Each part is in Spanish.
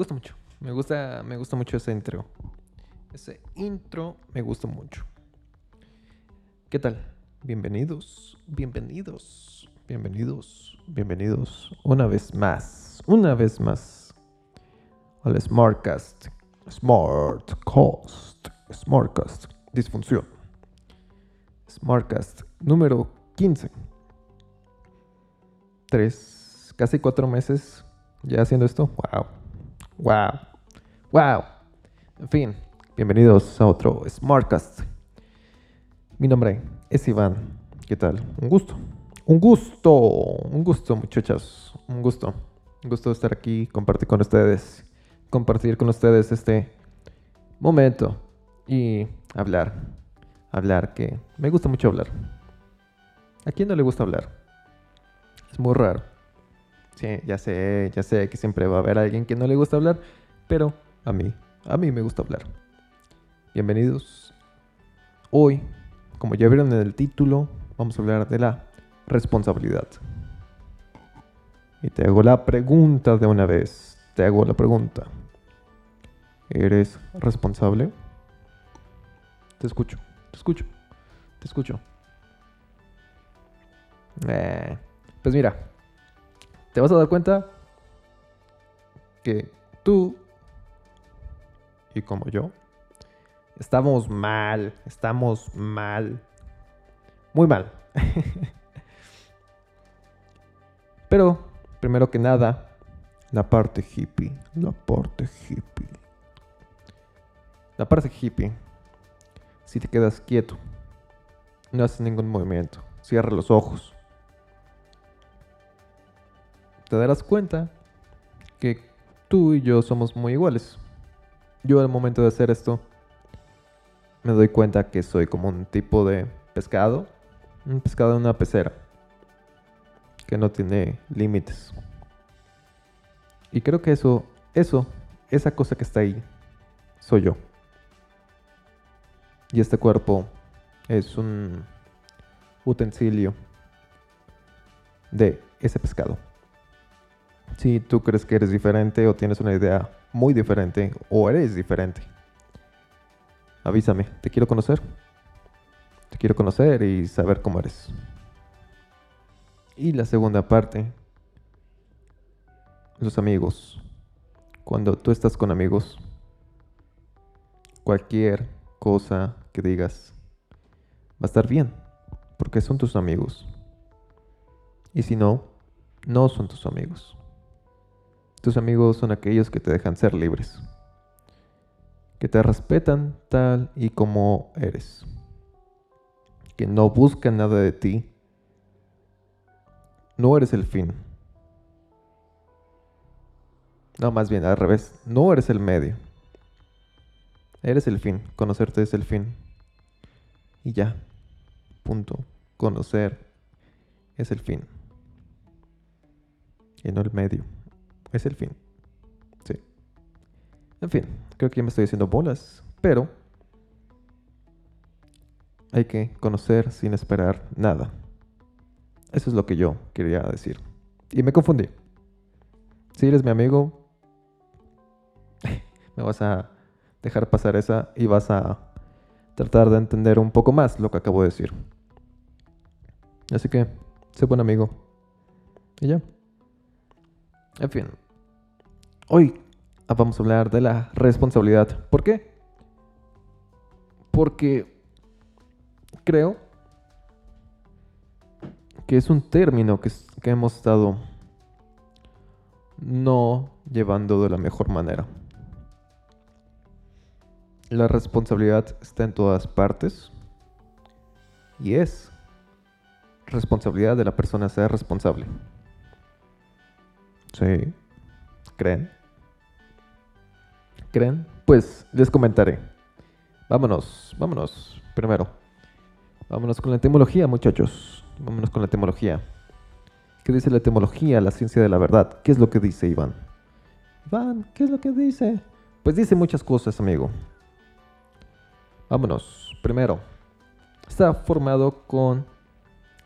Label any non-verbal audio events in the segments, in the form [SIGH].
gusta mucho. Me gusta, me gusta mucho ese intro. Ese intro me gusta mucho. ¿Qué tal? Bienvenidos, bienvenidos, bienvenidos, bienvenidos una vez más, una vez más al Smartcast, Smartcast, Smartcast, disfunción. Smartcast número 15. Tres, casi cuatro meses ya haciendo esto. Wow, wow, wow. En fin, bienvenidos a otro Smartcast. Mi nombre es Iván. ¿Qué tal? Un gusto. Un gusto. Un gusto, muchachas. Un gusto. Un gusto estar aquí, compartir con ustedes. Compartir con ustedes este momento. Y hablar. Hablar, que me gusta mucho hablar. ¿A quién no le gusta hablar? Es muy raro. Sí, ya sé, ya sé que siempre va a haber alguien que no le gusta hablar. Pero a mí, a mí me gusta hablar. Bienvenidos. Hoy como ya vieron en el título, vamos a hablar de la responsabilidad. Y te hago la pregunta de una vez. Te hago la pregunta. ¿Eres responsable? Te escucho, te escucho, te escucho. Eh, pues mira, te vas a dar cuenta que tú y como yo Estamos mal, estamos mal. Muy mal. [LAUGHS] Pero, primero que nada, la parte hippie. La parte hippie. La parte hippie. Si te quedas quieto, no haces ningún movimiento, cierra los ojos. Te darás cuenta que tú y yo somos muy iguales. Yo al momento de hacer esto me doy cuenta que soy como un tipo de pescado, un pescado en una pecera, que no tiene límites. Y creo que eso, eso, esa cosa que está ahí, soy yo. Y este cuerpo es un utensilio de ese pescado. Si tú crees que eres diferente o tienes una idea muy diferente o eres diferente, avísame, te quiero conocer. Te quiero conocer y saber cómo eres. Y la segunda parte, los amigos. Cuando tú estás con amigos, cualquier cosa que digas va a estar bien, porque son tus amigos. Y si no, no son tus amigos. Tus amigos son aquellos que te dejan ser libres que te respetan tal y como eres, que no buscan nada de ti. No eres el fin. No, más bien al revés, no eres el medio. Eres el fin, conocerte es el fin. Y ya, punto. Conocer es el fin. Y no el medio, es el fin. En fin, creo que ya me estoy haciendo bolas, pero hay que conocer sin esperar nada. Eso es lo que yo quería decir. Y me confundí. Si eres mi amigo, [LAUGHS] me vas a dejar pasar esa y vas a tratar de entender un poco más lo que acabo de decir. Así que, sé buen amigo. Y ya. En fin. Hoy vamos a hablar de la responsabilidad. ¿Por qué? Porque creo que es un término que, que hemos estado no llevando de la mejor manera. La responsabilidad está en todas partes y es responsabilidad de la persona ser responsable. ¿Sí? ¿Creen? Creen? Pues les comentaré. Vámonos, vámonos. Primero, vámonos con la etimología, muchachos. Vámonos con la etimología. ¿Qué dice la etimología, la ciencia de la verdad? ¿Qué es lo que dice Iván? Iván, ¿qué es lo que dice? Pues dice muchas cosas, amigo. Vámonos. Primero, está formado con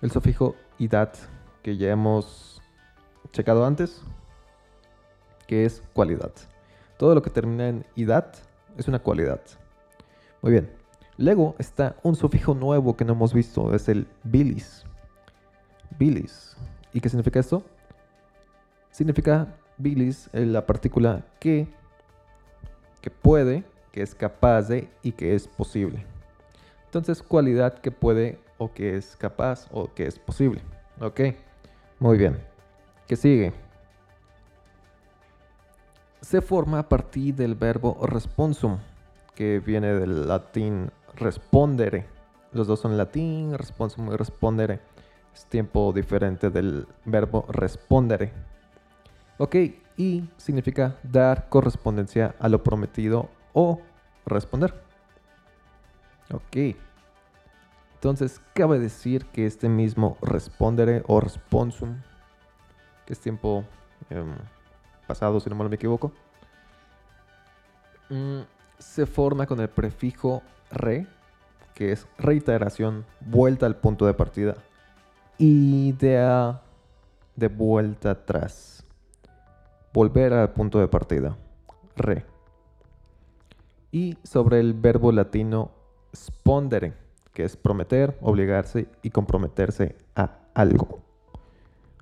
el sufijo idat, que ya hemos checado antes, que es cualidad. Todo lo que termina en idad es una cualidad. Muy bien. Luego está un sufijo nuevo que no hemos visto, es el bilis. Bilis. ¿Y qué significa esto? Significa bilis la partícula que, que puede, que es capaz de y que es posible. Entonces, cualidad que puede o que es capaz o que es posible. Ok, muy bien. ¿Qué sigue? Se forma a partir del verbo responsum, que viene del latín respondere. Los dos son latín, responsum y respondere. Es tiempo diferente del verbo respondere. Ok, y significa dar correspondencia a lo prometido o responder. Ok. Entonces, cabe decir que este mismo respondere o responsum, que es tiempo em, pasado, si no me equivoco, mm, se forma con el prefijo re, que es reiteración, vuelta al punto de partida, idea de vuelta atrás, volver al punto de partida, re. Y sobre el verbo latino spondere, que es prometer, obligarse y comprometerse a algo.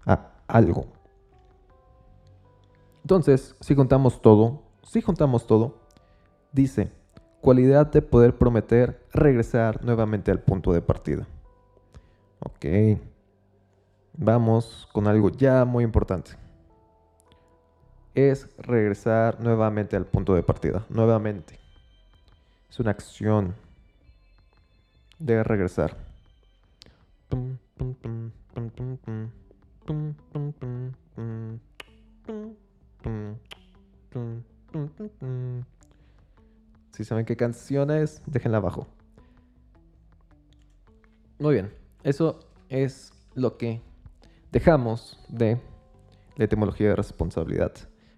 A algo. Entonces, si juntamos todo, si juntamos todo, dice, cualidad de poder prometer regresar nuevamente al punto de partida. Ok. Vamos con algo ya muy importante. Es regresar nuevamente al punto de partida. Nuevamente. Es una acción de regresar. Si saben qué canciones, déjenla abajo. Muy bien, eso es lo que dejamos de la etimología de responsabilidad.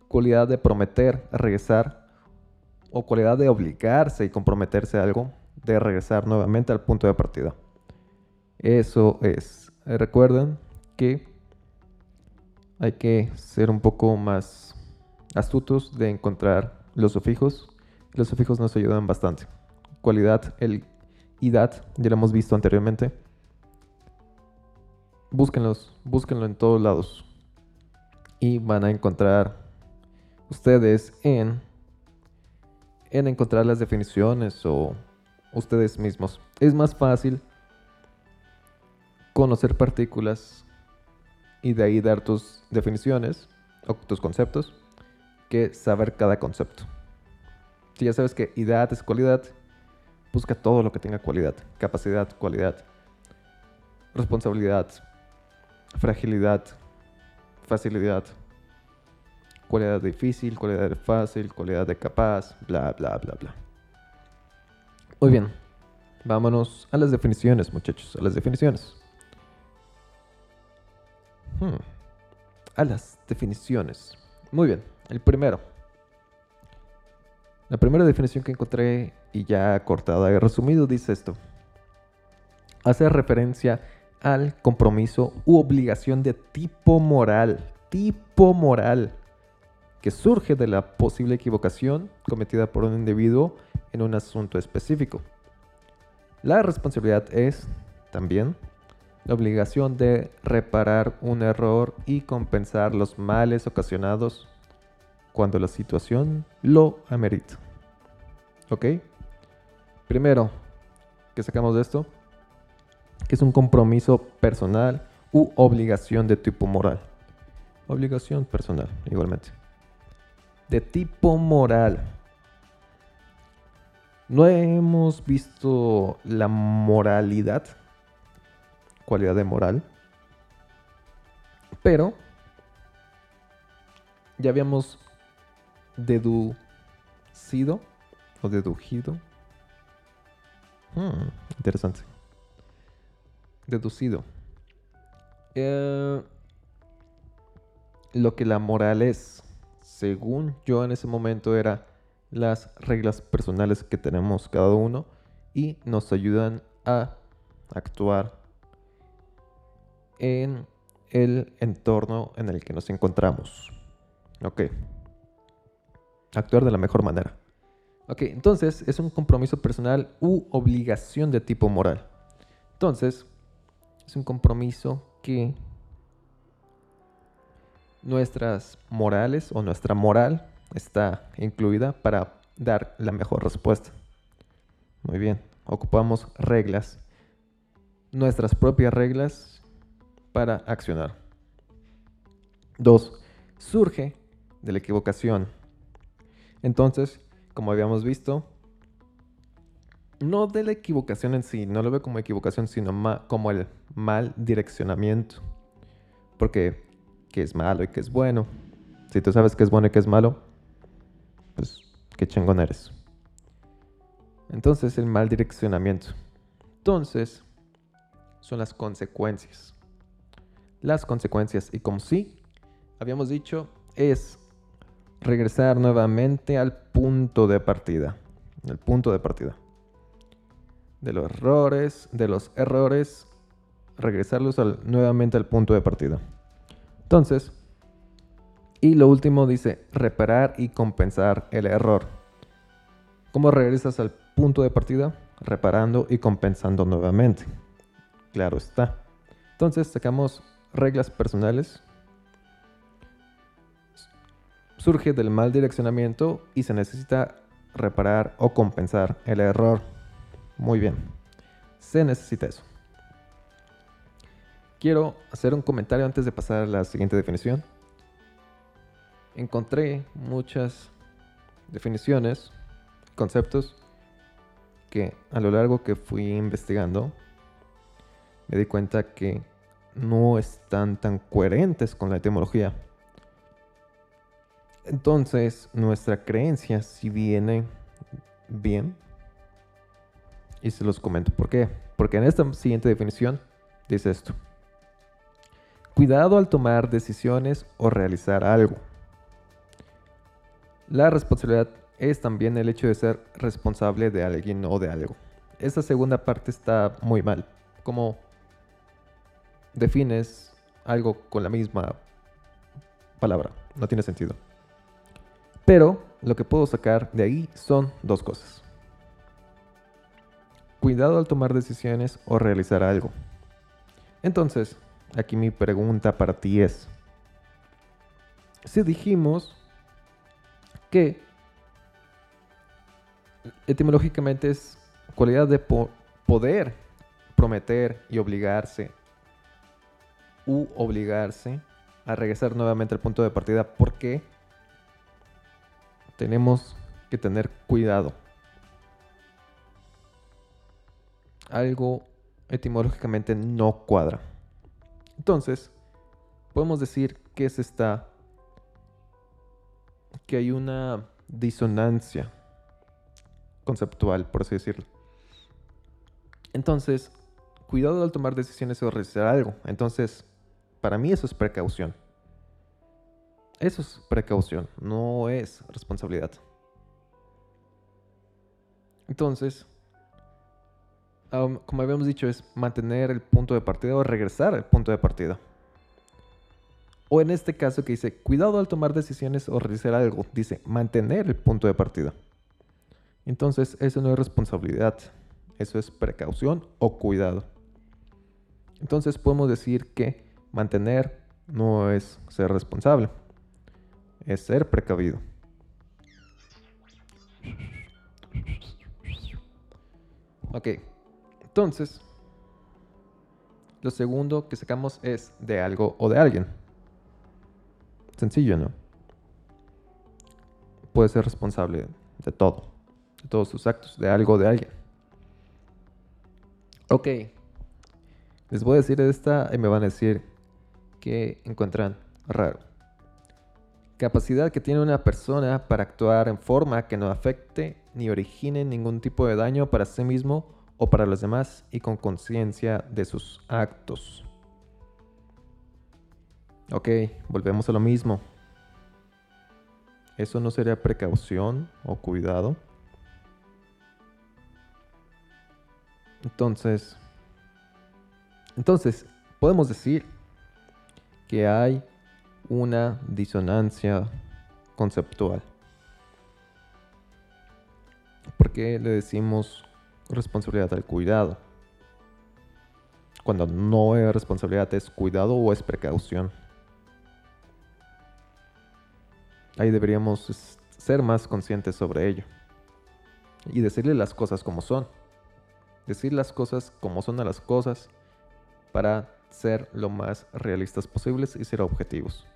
Cualidad de prometer, regresar, o cualidad de obligarse y comprometerse a algo de regresar nuevamente al punto de partida. Eso es. Recuerden que hay que ser un poco más astutos de encontrar los sufijos. Los sufijos nos ayudan bastante. Cualidad, el idad, ya lo hemos visto anteriormente. Búsquenlos, búsquenlo en todos lados. Y van a encontrar ustedes en, en encontrar las definiciones o ustedes mismos. Es más fácil conocer partículas y de ahí dar tus definiciones o tus conceptos saber cada concepto. Si ya sabes que idad es cualidad, busca todo lo que tenga cualidad, capacidad, cualidad, responsabilidad, fragilidad, facilidad, cualidad difícil, cualidad fácil, cualidad de capaz, bla, bla, bla, bla. Muy bien, vámonos a las definiciones, muchachos, a las definiciones. Hmm. A las definiciones. Muy bien, el primero. La primera definición que encontré y ya cortada y resumido dice esto. Hace referencia al compromiso u obligación de tipo moral, tipo moral, que surge de la posible equivocación cometida por un individuo en un asunto específico. La responsabilidad es, también, la obligación de reparar un error y compensar los males ocasionados cuando la situación lo amerita. ¿Ok? Primero, ¿qué sacamos de esto? Que es un compromiso personal u obligación de tipo moral. Obligación personal, igualmente. De tipo moral. No hemos visto la moralidad, cualidad de moral, pero ya habíamos deducido o deducido. Hmm, interesante. Deducido. Eh, lo que la moral es, según yo en ese momento, era las reglas personales que tenemos cada uno y nos ayudan a actuar en el entorno en el que nos encontramos. Ok. Actuar de la mejor manera. Ok, entonces es un compromiso personal u obligación de tipo moral. Entonces, es un compromiso que nuestras morales o nuestra moral está incluida para dar la mejor respuesta. Muy bien, ocupamos reglas, nuestras propias reglas para accionar. Dos, surge de la equivocación. Entonces, como habíamos visto, no de la equivocación en sí, no lo veo como equivocación, sino como el mal direccionamiento. Porque qué es malo y qué es bueno. Si tú sabes qué es bueno y qué es malo, pues qué chingón eres. Entonces, el mal direccionamiento. Entonces, son las consecuencias. Las consecuencias. Y como sí, habíamos dicho, es regresar nuevamente al punto de partida. El punto de partida. De los errores, de los errores, regresarlos nuevamente al punto de partida. Entonces, y lo último dice, reparar y compensar el error. ¿Cómo regresas al punto de partida? Reparando y compensando nuevamente. Claro está. Entonces sacamos reglas personales. Surge del mal direccionamiento y se necesita reparar o compensar el error. Muy bien. Se necesita eso quiero hacer un comentario antes de pasar a la siguiente definición. Encontré muchas definiciones, conceptos que a lo largo que fui investigando me di cuenta que no están tan coherentes con la etimología. Entonces, nuestra creencia si viene bien. Y se los comento por qué. Porque en esta siguiente definición dice esto. Cuidado al tomar decisiones o realizar algo. La responsabilidad es también el hecho de ser responsable de alguien o de algo. Esta segunda parte está muy mal. ¿Cómo defines algo con la misma palabra? No tiene sentido. Pero lo que puedo sacar de ahí son dos cosas. Cuidado al tomar decisiones o realizar algo. Entonces, Aquí mi pregunta para ti es, si dijimos que etimológicamente es cualidad de poder prometer y obligarse u obligarse a regresar nuevamente al punto de partida porque tenemos que tener cuidado. Algo etimológicamente no cuadra. Entonces, podemos decir que es esta, que hay una disonancia conceptual, por así decirlo. Entonces, cuidado al tomar decisiones o realizar algo. Entonces, para mí eso es precaución. Eso es precaución, no es responsabilidad. Entonces, como habíamos dicho, es mantener el punto de partida o regresar al punto de partida. O en este caso que dice, cuidado al tomar decisiones o realizar algo, dice, mantener el punto de partida. Entonces, eso no es responsabilidad, eso es precaución o cuidado. Entonces, podemos decir que mantener no es ser responsable, es ser precavido. Ok, entonces, lo segundo que sacamos es de algo o de alguien. Sencillo, ¿no? Puede ser responsable de todo, de todos sus actos, de algo o de alguien. Ok, les voy a decir esta y me van a decir que encuentran raro. Capacidad que tiene una persona para actuar en forma que no afecte ni origine ningún tipo de daño para sí mismo o para los demás y con conciencia de sus actos. Ok, volvemos a lo mismo. ¿Eso no sería precaución o cuidado? Entonces, entonces, podemos decir que hay una disonancia conceptual. ¿Por qué le decimos responsabilidad al cuidado? Cuando no es responsabilidad, es cuidado o es precaución. Ahí deberíamos ser más conscientes sobre ello. Y decirle las cosas como son. Decir las cosas como son a las cosas para ser lo más realistas posibles y ser objetivos.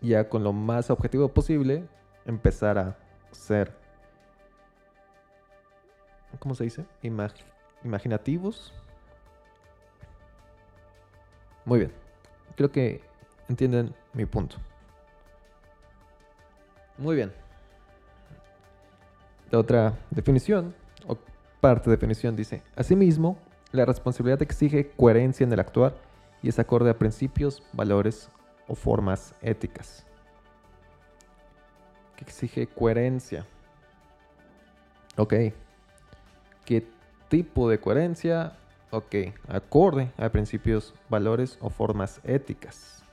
Ya con lo más objetivo posible, empezar a ser, ¿cómo se dice? imaginativos. Muy bien, creo que entienden mi punto. Muy bien. La otra definición, o parte de definición, dice, asimismo, la responsabilidad exige coherencia en el actuar y es acorde a principios, valores o formas éticas. Que exige coherencia. Ok. ¿Qué tipo de coherencia? Ok. Acorde a principios, valores o formas éticas.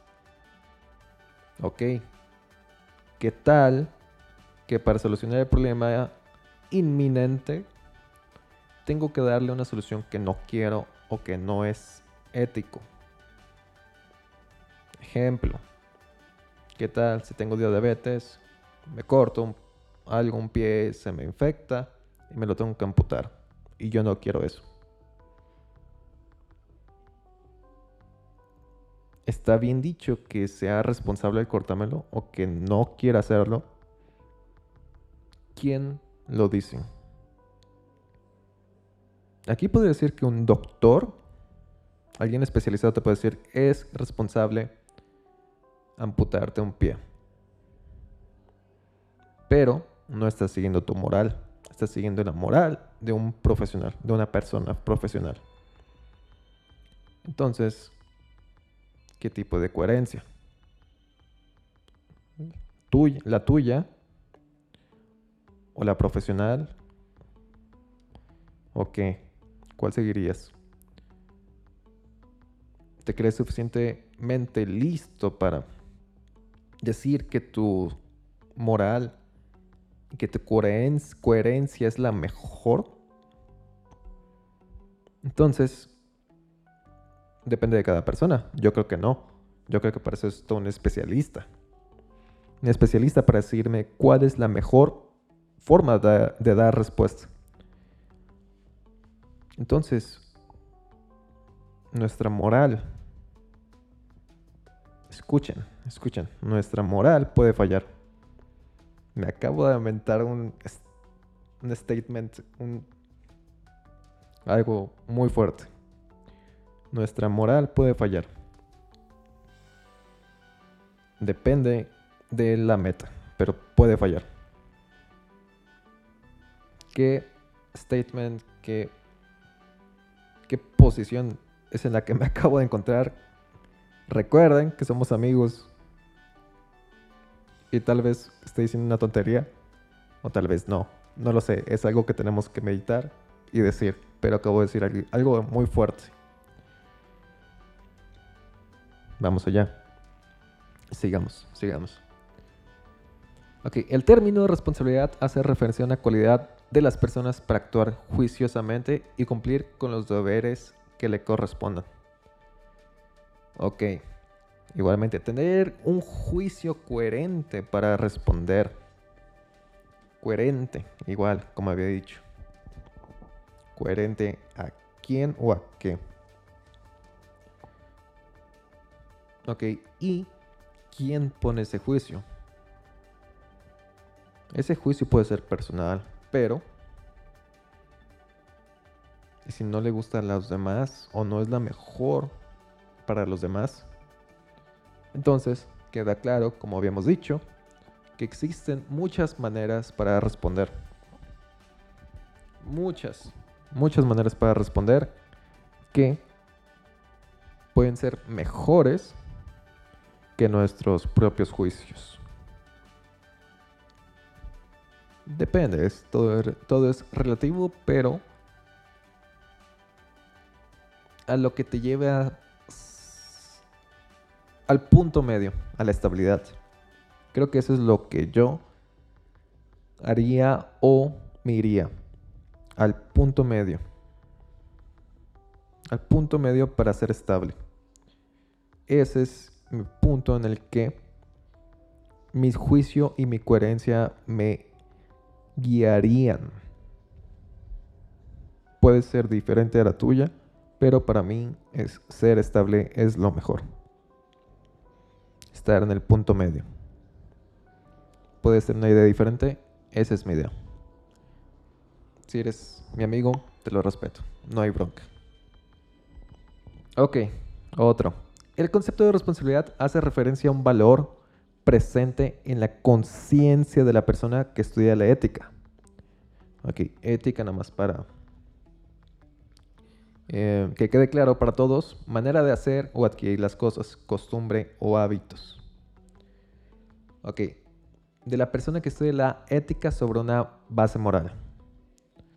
Ok. ¿Qué tal que para solucionar el problema inminente tengo que darle una solución que no quiero o que no es ético. Ejemplo, ¿qué tal si tengo diabetes? Me corto algo, un pie se me infecta y me lo tengo que amputar. Y yo no quiero eso. ¿Está bien dicho que sea responsable de cortármelo o que no quiera hacerlo? ¿Quién lo dice? Aquí podría decir que un doctor, alguien especializado te puede decir, es responsable amputarte un pie. Pero no estás siguiendo tu moral, estás siguiendo la moral de un profesional, de una persona profesional. Entonces, ¿qué tipo de coherencia? la tuya o la profesional o qué? ¿Cuál seguirías? ¿Te crees suficientemente listo para decir que tu moral, que tu coherencia es la mejor? Entonces, depende de cada persona. Yo creo que no. Yo creo que para eso es un especialista. Un especialista para decirme cuál es la mejor forma de dar respuesta. Entonces, nuestra moral, escuchen, escuchen, nuestra moral puede fallar. Me acabo de inventar un, un statement, un, algo muy fuerte. Nuestra moral puede fallar. Depende de la meta, pero puede fallar. ¿Qué statement, qué qué posición es en la que me acabo de encontrar. Recuerden que somos amigos y tal vez esté diciendo una tontería o tal vez no. No lo sé, es algo que tenemos que meditar y decir, pero acabo de decir algo muy fuerte. Vamos allá. Sigamos, sigamos. Ok, el término responsabilidad hace referencia a una cualidad de las personas para actuar juiciosamente y cumplir con los deberes que le correspondan. Ok. Igualmente, tener un juicio coherente para responder. Coherente, igual, como había dicho. Coherente a quién o a qué. Ok, ¿y quién pone ese juicio? Ese juicio puede ser personal, pero si no le gusta a los demás o no es la mejor para los demás, entonces queda claro, como habíamos dicho, que existen muchas maneras para responder. Muchas, muchas maneras para responder que pueden ser mejores que nuestros propios juicios. Depende, es, todo, todo es relativo, pero a lo que te lleve a al punto medio, a la estabilidad. Creo que eso es lo que yo haría o me iría al punto medio. Al punto medio para ser estable. Ese es mi punto en el que mi juicio y mi coherencia me guiarían. Puede ser diferente a la tuya, pero para mí es ser estable es lo mejor. Estar en el punto medio. Puede ser una idea diferente, esa es mi idea. Si eres mi amigo, te lo respeto. No hay bronca. Ok, otro. El concepto de responsabilidad hace referencia a un valor presente en la conciencia de la persona que estudia la ética. Ok, ética nada más para eh, que quede claro para todos, manera de hacer o adquirir las cosas, costumbre o hábitos. Ok, de la persona que estudia la ética sobre una base moral.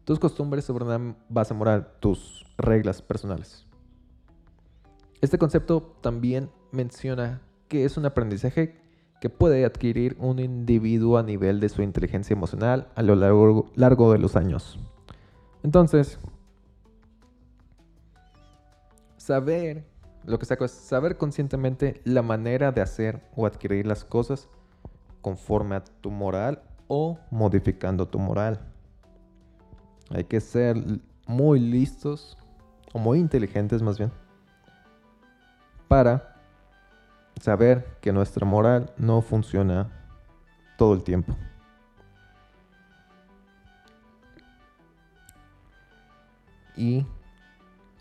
Tus costumbres sobre una base moral, tus reglas personales. Este concepto también menciona que es un aprendizaje que puede adquirir un individuo a nivel de su inteligencia emocional a lo largo, largo de los años. Entonces, saber, lo que saco es saber conscientemente la manera de hacer o adquirir las cosas conforme a tu moral o modificando tu moral. Hay que ser muy listos o muy inteligentes más bien para saber que nuestra moral no funciona todo el tiempo. Y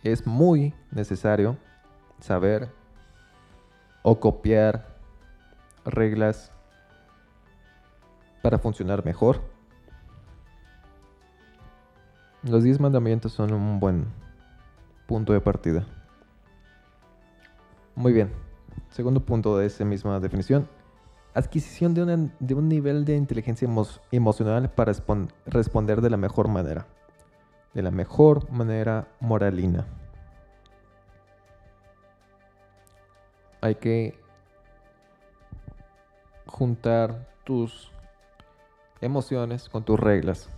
es muy necesario saber o copiar reglas para funcionar mejor. Los 10 mandamientos son un buen punto de partida. Muy bien. Segundo punto de esa misma definición. Adquisición de, de un nivel de inteligencia emocional para responder de la mejor manera. De la mejor manera moralina. Hay que juntar tus emociones con tus reglas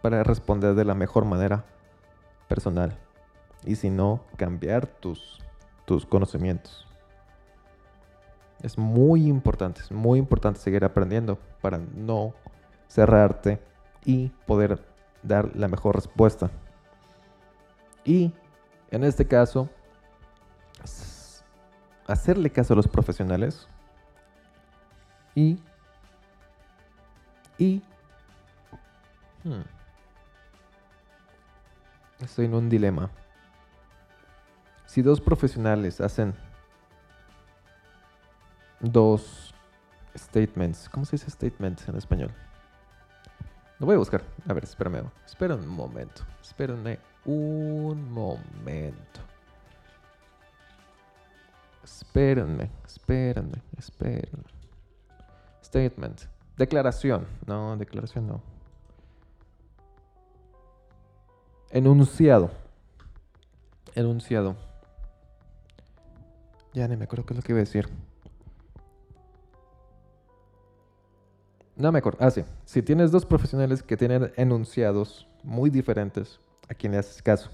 para responder de la mejor manera personal. Y si no, cambiar tus, tus conocimientos. Es muy importante, es muy importante seguir aprendiendo para no cerrarte y poder dar la mejor respuesta. Y en este caso, hacerle caso a los profesionales y y hmm, estoy en un dilema. Si dos profesionales hacen dos statements. ¿Cómo se dice statements en español? Lo voy a buscar. A ver, espérame. Espera un momento. Espérenme un momento. Espérenme, espérenme, espérenme. Statement. Declaración. No, declaración no. Enunciado. Enunciado. Ya ni me acuerdo qué es lo que iba a decir. No me acuerdo. Ah, sí. Si tienes dos profesionales que tienen enunciados muy diferentes, ¿a quién le haces caso?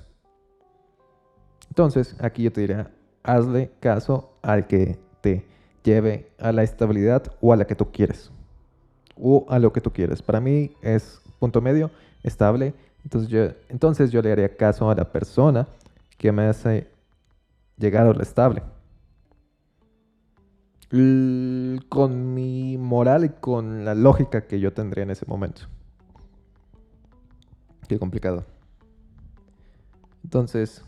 Entonces, aquí yo te diría, hazle caso al que te lleve a la estabilidad o a la que tú quieres. O a lo que tú quieres. Para mí es punto medio, estable. Entonces yo, entonces yo le haría caso a la persona que me hace llegar a lo estable con mi moral y con la lógica que yo tendría en ese momento. Qué complicado. Entonces,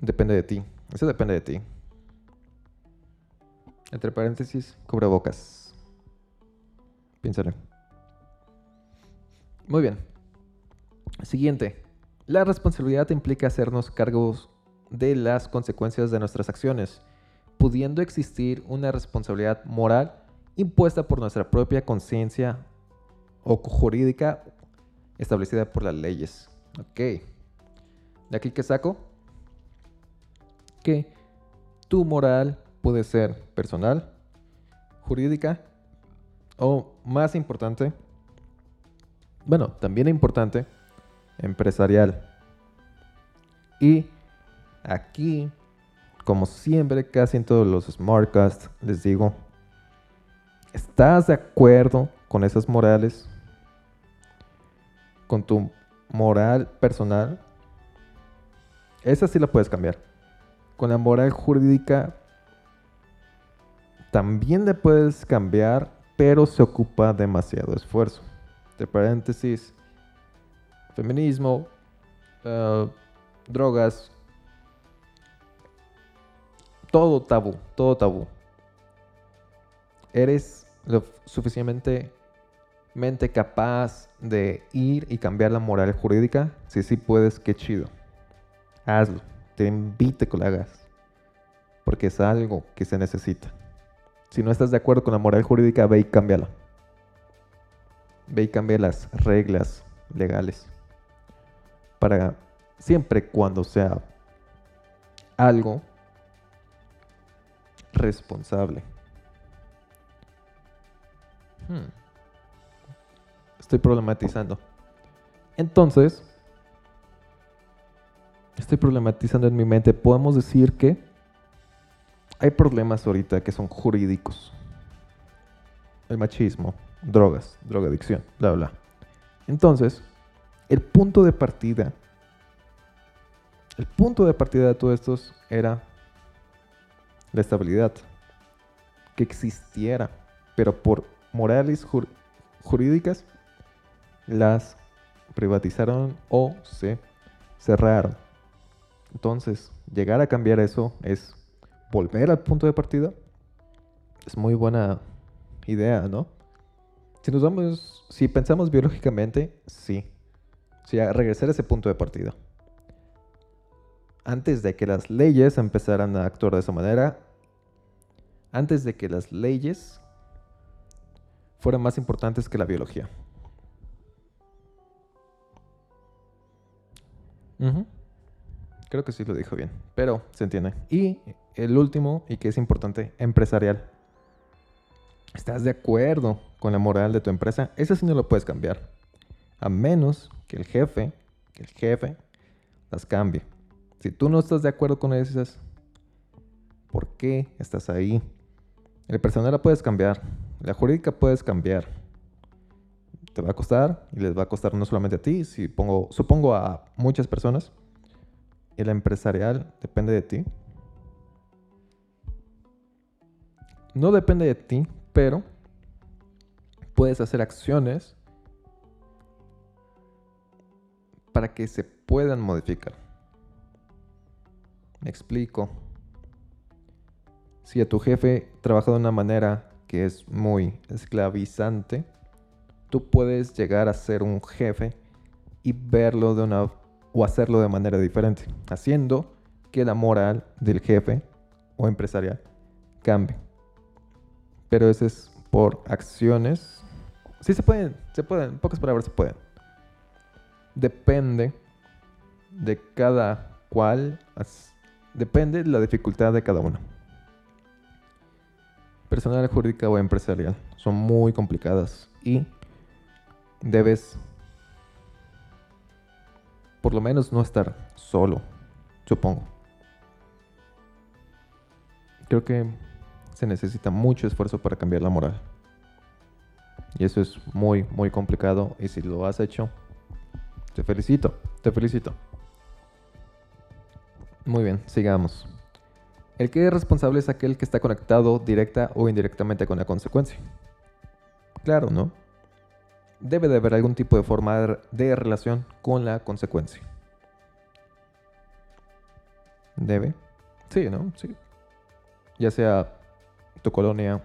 depende de ti. Eso depende de ti. Entre paréntesis, bocas. Piénsalo. Muy bien. Siguiente. La responsabilidad implica hacernos cargos de las consecuencias de nuestras acciones, pudiendo existir una responsabilidad moral impuesta por nuestra propia conciencia o jurídica establecida por las leyes. Ok. De aquí que saco que tu moral puede ser personal, jurídica o más importante, bueno, también importante, empresarial. Y aquí, como siempre, casi en todos los Smartcasts, les digo, ¿estás de acuerdo con esas morales? ¿Con tu moral personal? Esa sí la puedes cambiar. Con la moral jurídica también la puedes cambiar, pero se ocupa demasiado esfuerzo. De paréntesis, feminismo, eh, drogas, todo tabú, todo tabú. Eres lo suficientemente capaz de ir y cambiar la moral jurídica. Si sí puedes, qué chido. Hazlo. Te invite que lo hagas. Porque es algo que se necesita. Si no estás de acuerdo con la moral jurídica, ve y cámbiala. Ve y cambia las reglas legales. Para siempre cuando sea algo responsable. Hmm. Estoy problematizando. Entonces, estoy problematizando en mi mente. Podemos decir que hay problemas ahorita que son jurídicos. El machismo, drogas, drogadicción, bla, bla. Entonces, el punto de partida, el punto de partida de todo esto era la estabilidad, que existiera, pero por morales jurídicas las privatizaron o se cerraron. Entonces, llegar a cambiar eso es volver al punto de partida. Es muy buena idea, ¿no? Si nos vamos, si pensamos biológicamente, sí. Si a regresar a ese punto de partida antes de que las leyes empezaran a actuar de esa manera, antes de que las leyes fueran más importantes que la biología. Creo que sí lo dijo bien, pero se entiende. Y el último, y que es importante, empresarial. ¿Estás de acuerdo con la moral de tu empresa? Eso sí no lo puedes cambiar. A menos que el jefe, que el jefe las cambie. Si tú no estás de acuerdo con esas, ¿por qué estás ahí? El personal la puedes cambiar, la jurídica puedes cambiar. Te va a costar y les va a costar no solamente a ti, si pongo, supongo a muchas personas. La empresarial depende de ti. No depende de ti, pero puedes hacer acciones para que se puedan modificar. Me explico. Si a tu jefe trabaja de una manera que es muy esclavizante, tú puedes llegar a ser un jefe y verlo de una o hacerlo de manera diferente, haciendo que la moral del jefe o empresarial cambie. Pero eso es por acciones. Sí se pueden, se pueden, en pocas palabras se pueden. Depende de cada cual Depende de la dificultad de cada uno. Personal, jurídica o empresarial son muy complicadas y debes por lo menos no estar solo, supongo. Creo que se necesita mucho esfuerzo para cambiar la moral. Y eso es muy, muy complicado. Y si lo has hecho, te felicito, te felicito. Muy bien, sigamos. El que es responsable es aquel que está conectado directa o indirectamente con la consecuencia. Claro, ¿no? Debe de haber algún tipo de forma de relación con la consecuencia. ¿Debe? Sí, ¿no? Sí. Ya sea tu colonia,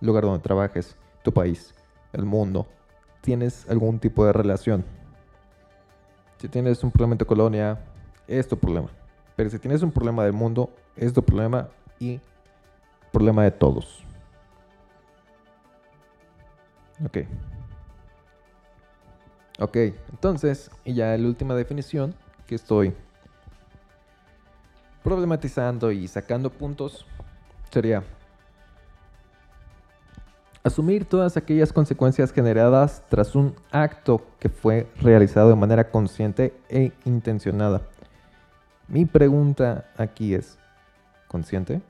lugar donde trabajes, tu país, el mundo, tienes algún tipo de relación. Si tienes un problema en tu colonia, es tu problema. Pero si tienes un problema del mundo, es tu problema y problema de todos. Ok. Ok, entonces, y ya la última definición que estoy problematizando y sacando puntos sería asumir todas aquellas consecuencias generadas tras un acto que fue realizado de manera consciente e intencionada. Mi pregunta aquí es, ¿consciente?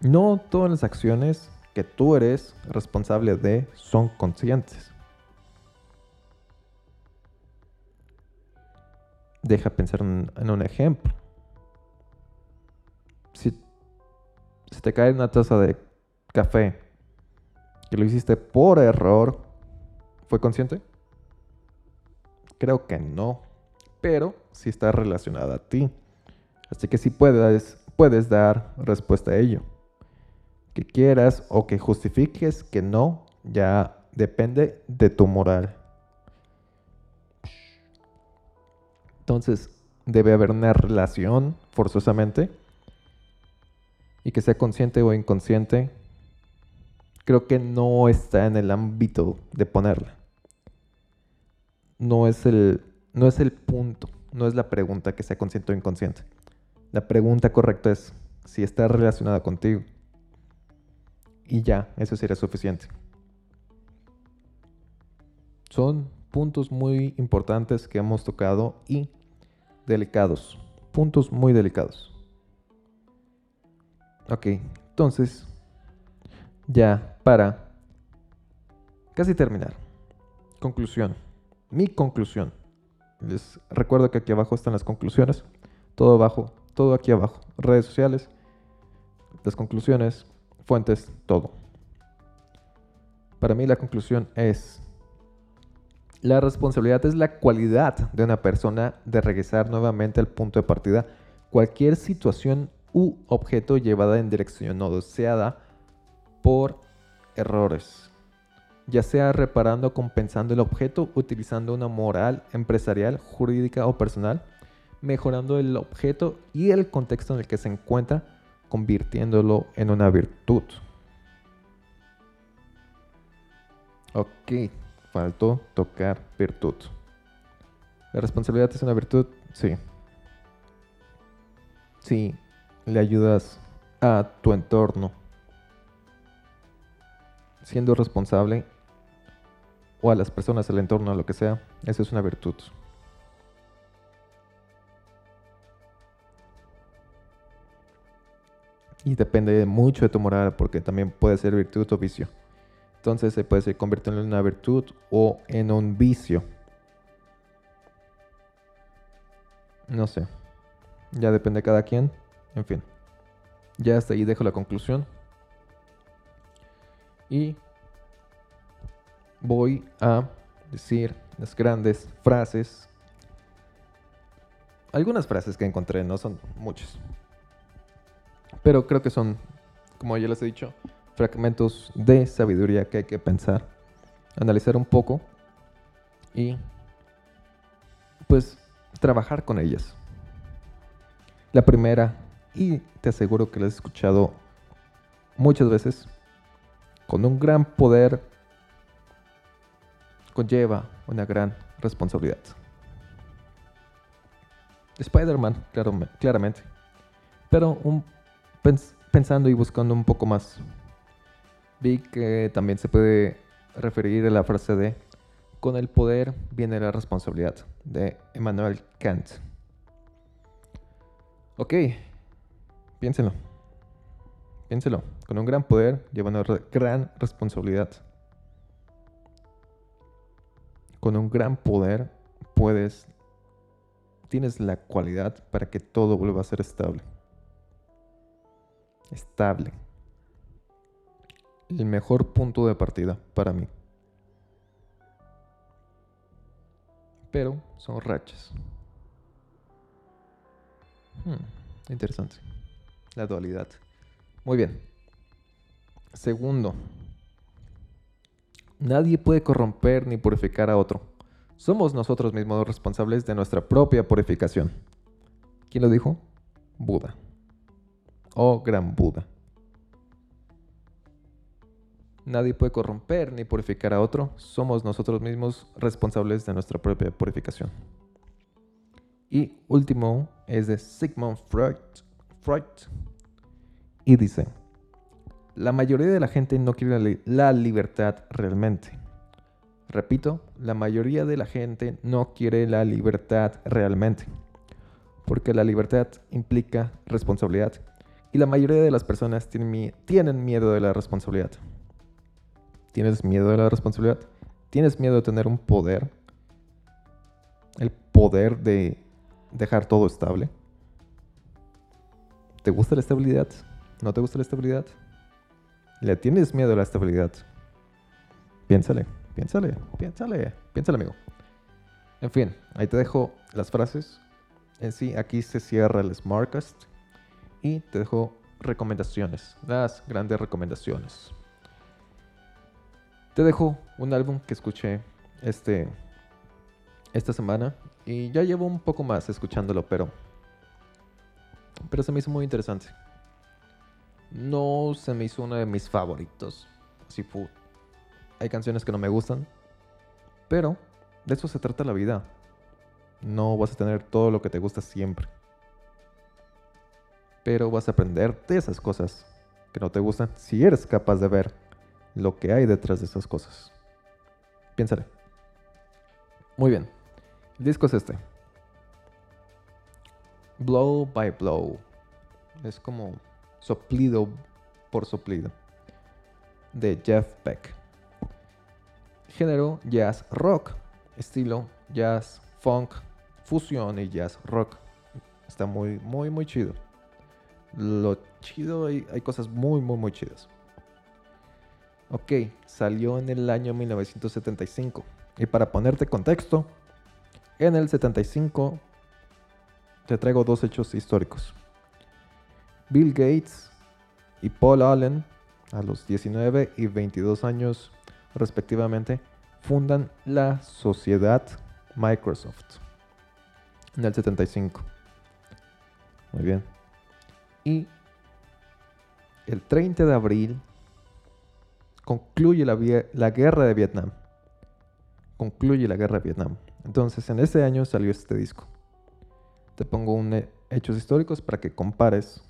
No todas las acciones que tú eres responsable de son conscientes. Deja pensar en un ejemplo. Si, te cae una taza de café que lo hiciste por error, ¿fue consciente? Creo que no, pero sí está relacionada a ti. Así que sí puedes, puedes dar respuesta a ello. Que quieras o que justifiques que no, ya depende de tu moral. Entonces, debe haber una relación forzosamente y que sea consciente o inconsciente, creo que no está en el ámbito de ponerla. No es el, no es el punto, no es la pregunta que sea consciente o inconsciente. La pregunta correcta es si está relacionada contigo. Y ya, eso sería suficiente. Son puntos muy importantes que hemos tocado y delicados. Puntos muy delicados. Ok, entonces, ya para casi terminar. Conclusión. Mi conclusión. Les recuerdo que aquí abajo están las conclusiones. Todo abajo, todo aquí abajo. Redes sociales, las conclusiones, fuentes, todo. Para mí la conclusión es, la responsabilidad es la cualidad de una persona de regresar nuevamente al punto de partida. Cualquier situación u objeto llevada en dirección no deseada por errores, ya sea reparando o compensando el objeto utilizando una moral empresarial, jurídica o personal, mejorando el objeto y el contexto en el que se encuentra, convirtiéndolo en una virtud. Ok, faltó tocar virtud. ¿La responsabilidad es una virtud? Sí. Sí, le ayudas a tu entorno siendo responsable o a las personas del entorno, lo que sea, eso es una virtud. Y depende mucho de tu moral, porque también puede ser virtud o vicio. Entonces se puede convertir en una virtud o en un vicio. No sé. Ya depende de cada quien. En fin, ya hasta ahí dejo la conclusión. Y voy a decir las grandes frases. Algunas frases que encontré, no son muchas. Pero creo que son, como ya les he dicho, fragmentos de sabiduría que hay que pensar, analizar un poco y pues trabajar con ellas. La primera y te aseguro que lo has escuchado muchas veces, con un gran poder conlleva una gran responsabilidad. Spider-Man, claramente. Pero un, pensando y buscando un poco más, vi que también se puede referir a la frase de con el poder viene la responsabilidad de Emmanuel Kant. Ok, Piénselo. Piénselo. Con un gran poder lleva una gran responsabilidad. Con un gran poder puedes, tienes la cualidad para que todo vuelva a ser estable. Estable. El mejor punto de partida para mí. Pero son rachas. Hmm, interesante la dualidad. Muy bien. Segundo, nadie puede corromper ni purificar a otro. Somos nosotros mismos responsables de nuestra propia purificación. ¿Quién lo dijo? Buda. Oh, gran Buda. Nadie puede corromper ni purificar a otro. Somos nosotros mismos responsables de nuestra propia purificación. Y último es de Sigmund Freud. Freud y dice, la mayoría de la gente no quiere la libertad realmente. Repito, la mayoría de la gente no quiere la libertad realmente. Porque la libertad implica responsabilidad. Y la mayoría de las personas tienen, miedo de la responsabilidad. ¿Tienes miedo de la responsabilidad? ¿Tienes miedo de tener un poder? El poder de dejar todo estable. ¿Te gusta la estabilidad? ¿No te gusta la estabilidad? ¿Le tienes miedo a la estabilidad? Piénsale, piénsale, piénsale, piénsale, amigo. En fin, ahí te dejo las frases. En sí, aquí se cierra el Smartcast. Y te dejo recomendaciones, las grandes recomendaciones. Te dejo un álbum que escuché este, esta semana. Y ya llevo un poco más escuchándolo, pero, pero se me hizo muy interesante no se me hizo uno de mis favoritos. Así fue. Hay canciones que no me gustan, pero de eso se trata la vida. No vas a tener todo lo que te gusta siempre. Pero vas a aprender de esas cosas que no te gustan si eres capaz de ver lo que hay detrás de esas cosas. Piénsale. Muy bien. El disco es este. Blow by Blow. Es como soplido por soplido, de Jeff Beck. Género jazz rock, estilo jazz funk, fusión y jazz rock. Está muy, muy, muy chido. Lo chido, hay, hay cosas muy, muy, muy chidas. Ok, salió en el año 1975. Y para ponerte contexto, en el 75 te traigo dos hechos históricos. Bill Gates y Paul Allen, a los 19 y 22 años respectivamente, fundan la sociedad Microsoft en el 75. Muy bien. Y el 30 de abril concluye la, guerra de Vietnam. Concluye la guerra de Vietnam. Entonces, en ese año salió este disco. Te pongo un hechos históricos para que compares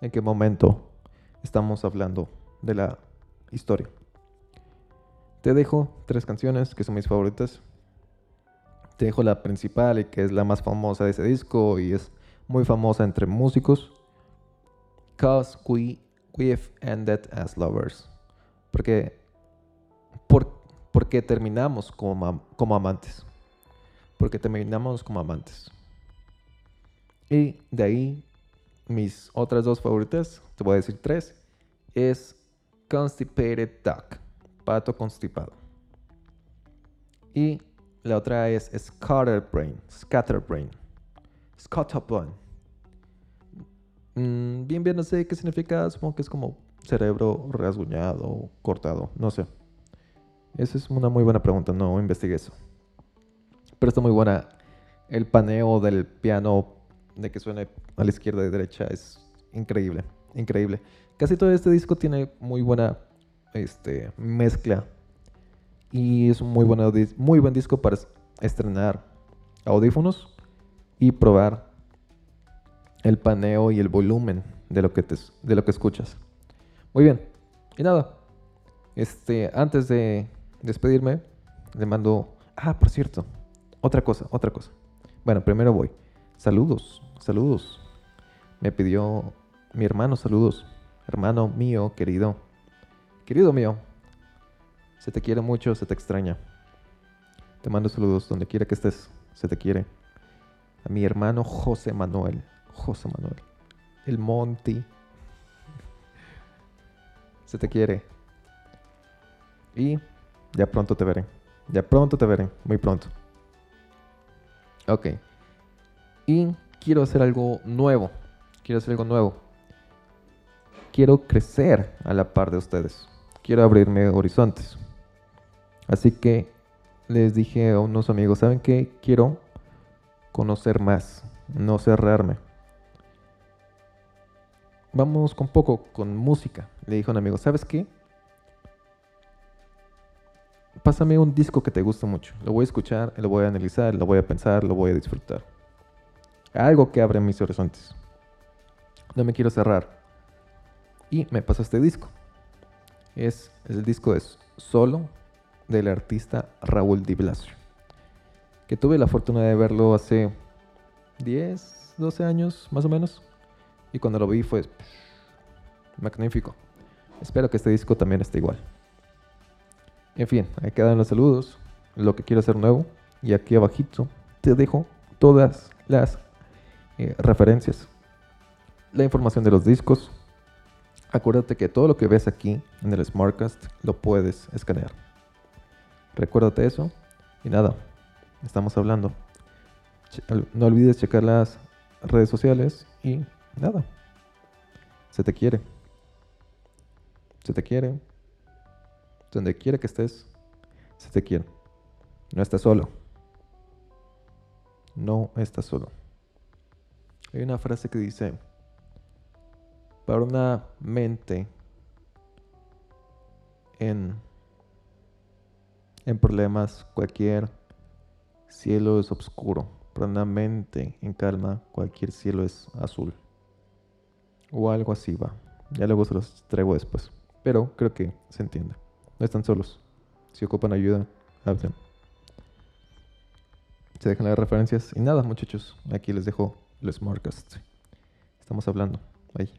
en qué momento estamos hablando de la historia. Te dejo tres canciones que son mis favoritas. Te dejo la principal y que es la más famosa de ese disco y es muy famosa entre músicos. Cause we, we've ended as lovers. Porque, por, porque terminamos como, como amantes. Porque terminamos como amantes. Y de ahí mis otras dos favoritas, te voy a decir tres, es Constipated Duck, pato constipado. Y la otra es Scatterbrain, Scatterbrain, Scatterbrain. Mm, bien, bien, no sé qué significa, supongo que es como cerebro rasguñado, cortado, no sé. Esa es una muy buena pregunta, no investigué eso. Pero está muy buena. El paneo del piano de que suene a la izquierda y derecha es increíble, increíble. Casi todo este disco tiene muy buena este, mezcla y es un muy, buena, muy buen disco para estrenar audífonos y probar el paneo y el volumen de lo que, te, de lo que escuchas. Muy bien, y nada, este, antes de despedirme, le mando... Ah, por cierto, otra cosa, otra cosa. Bueno, primero voy. Saludos, saludos. Me pidió mi hermano saludos. Hermano mío, querido. Querido mío. Se te quiere mucho, se te extraña. Te mando saludos donde quiera que estés. Se te quiere. A mi hermano José Manuel. José Manuel. El Monty. [LAUGHS] Se te quiere. Y ya pronto te veré. Ya pronto te veré. Muy pronto. Ok y quiero hacer algo nuevo. Quiero hacer algo nuevo. Quiero crecer a la par de ustedes. Quiero abrirme horizontes. Así que les dije a unos amigos, ¿saben qué? Quiero conocer más, no cerrarme. Vamos con poco, con música. Le dijo un amigo, ¿sabes qué? Pásame un disco que te guste mucho. Lo voy a escuchar, lo voy a analizar, lo voy a pensar, lo voy a disfrutar. Algo que abre mis horizontes. No me quiero cerrar. Y me pasó este disco. Es, el disco es Solo del artista Raúl Di Blasio. Que tuve la fortuna de verlo hace 10, 12 años más o menos. Y cuando lo vi fue magnífico. Espero que este disco también esté igual. En fin, ahí quedan los saludos, lo que quiero hacer nuevo. Y aquí abajito te dejo todas las eh, referencias, la información de los discos. Acuérdate que todo lo que ves aquí en el Smartcast lo puedes escanear. Recuérdate eso. Y nada, estamos hablando. No olvides checar las redes sociales y nada. Se te quiere. Se te quiere. Donde quiera que estés, se te quiere. No estás solo. No estás solo. Hay una frase que dice, para una mente en, en problemas, cualquier cielo es oscuro. Para una mente en calma, cualquier cielo es azul. O algo así va. Ya luego se los traigo después. Pero creo que se entiende. No están solos. Si ocupan ayuda, hablen. Se dejan las referencias. Y nada, muchachos. Aquí les dejo los Smartcast. Estamos hablando. Ahí.